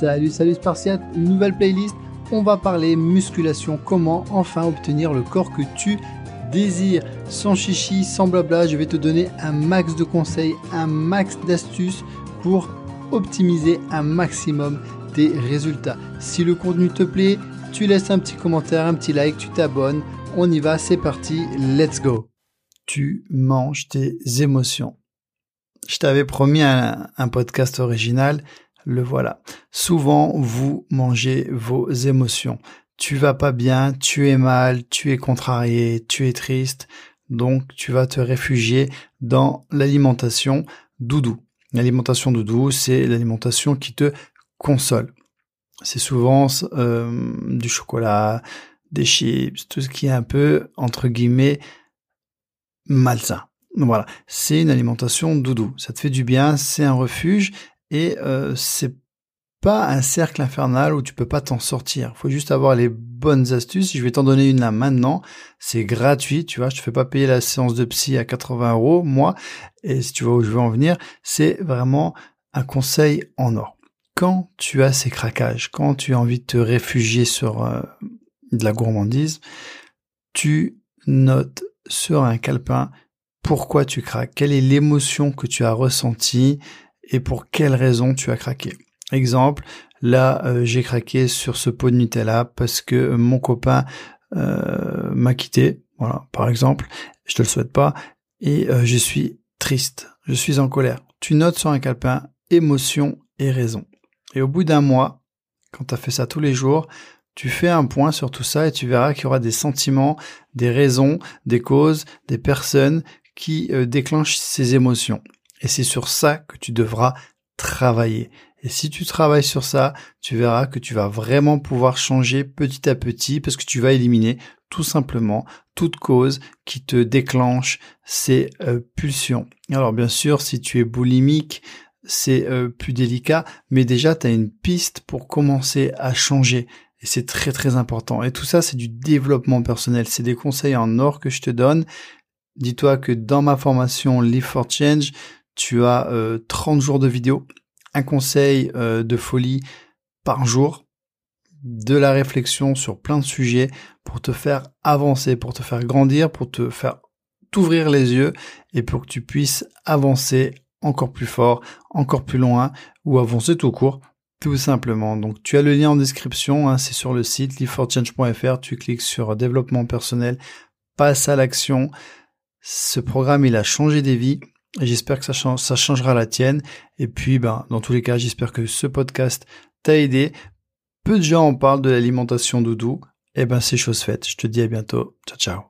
Salut, salut Spartiate, nouvelle playlist. On va parler musculation, comment enfin obtenir le corps que tu désires. Sans chichi, sans blabla, je vais te donner un max de conseils, un max d'astuces pour optimiser un maximum tes résultats. Si le contenu te plaît, tu laisses un petit commentaire, un petit like, tu t'abonnes. On y va, c'est parti, let's go. Tu manges tes émotions. Je t'avais promis un, un podcast original le voilà. Souvent, vous mangez vos émotions. Tu vas pas bien, tu es mal, tu es contrarié, tu es triste, donc tu vas te réfugier dans l'alimentation doudou. L'alimentation doudou, c'est l'alimentation qui te console. C'est souvent euh, du chocolat, des chips, tout ce qui est un peu, entre guillemets, malsain. Voilà, c'est une alimentation doudou. Ça te fait du bien, c'est un refuge et euh, c'est pas un cercle infernal où tu peux pas t'en sortir. Faut juste avoir les bonnes astuces. Je vais t'en donner une là maintenant. C'est gratuit, tu vois. Je te fais pas payer la séance de psy à 80 euros, moi. Et si tu vois où je veux en venir, c'est vraiment un conseil en or. Quand tu as ces craquages, quand tu as envie de te réfugier sur euh, de la gourmandise, tu notes sur un calepin pourquoi tu craques, quelle est l'émotion que tu as ressentie, et pour quelle raison tu as craqué? Exemple, là euh, j'ai craqué sur ce pot de Nutella parce que mon copain euh, m'a quitté, voilà, par exemple, je te le souhaite pas, et euh, je suis triste, je suis en colère. Tu notes sur un calepin émotion et raison. Et au bout d'un mois, quand tu as fait ça tous les jours, tu fais un point sur tout ça et tu verras qu'il y aura des sentiments, des raisons, des causes, des personnes qui déclenchent ces émotions. Et c'est sur ça que tu devras travailler. Et si tu travailles sur ça, tu verras que tu vas vraiment pouvoir changer petit à petit parce que tu vas éliminer tout simplement toute cause qui te déclenche ces euh, pulsions. Alors bien sûr, si tu es boulimique, c'est euh, plus délicat, mais déjà tu as une piste pour commencer à changer. Et c'est très très important. Et tout ça, c'est du développement personnel. C'est des conseils en or que je te donne. Dis-toi que dans ma formation Live for Change, tu as 30 euh, jours de vidéo, un conseil euh, de folie par jour, de la réflexion sur plein de sujets pour te faire avancer, pour te faire grandir, pour te faire t'ouvrir les yeux et pour que tu puisses avancer encore plus fort, encore plus loin ou avancer tout court tout simplement. Donc tu as le lien en description, hein, c'est sur le site liveforchange.fr, tu cliques sur développement personnel, passe à l'action. Ce programme, il a changé des vies. J'espère que ça, changera la tienne. Et puis, ben, dans tous les cas, j'espère que ce podcast t'a aidé. Peu de gens en parlent de l'alimentation doudou. Eh ben, c'est chose faite. Je te dis à bientôt. Ciao, ciao.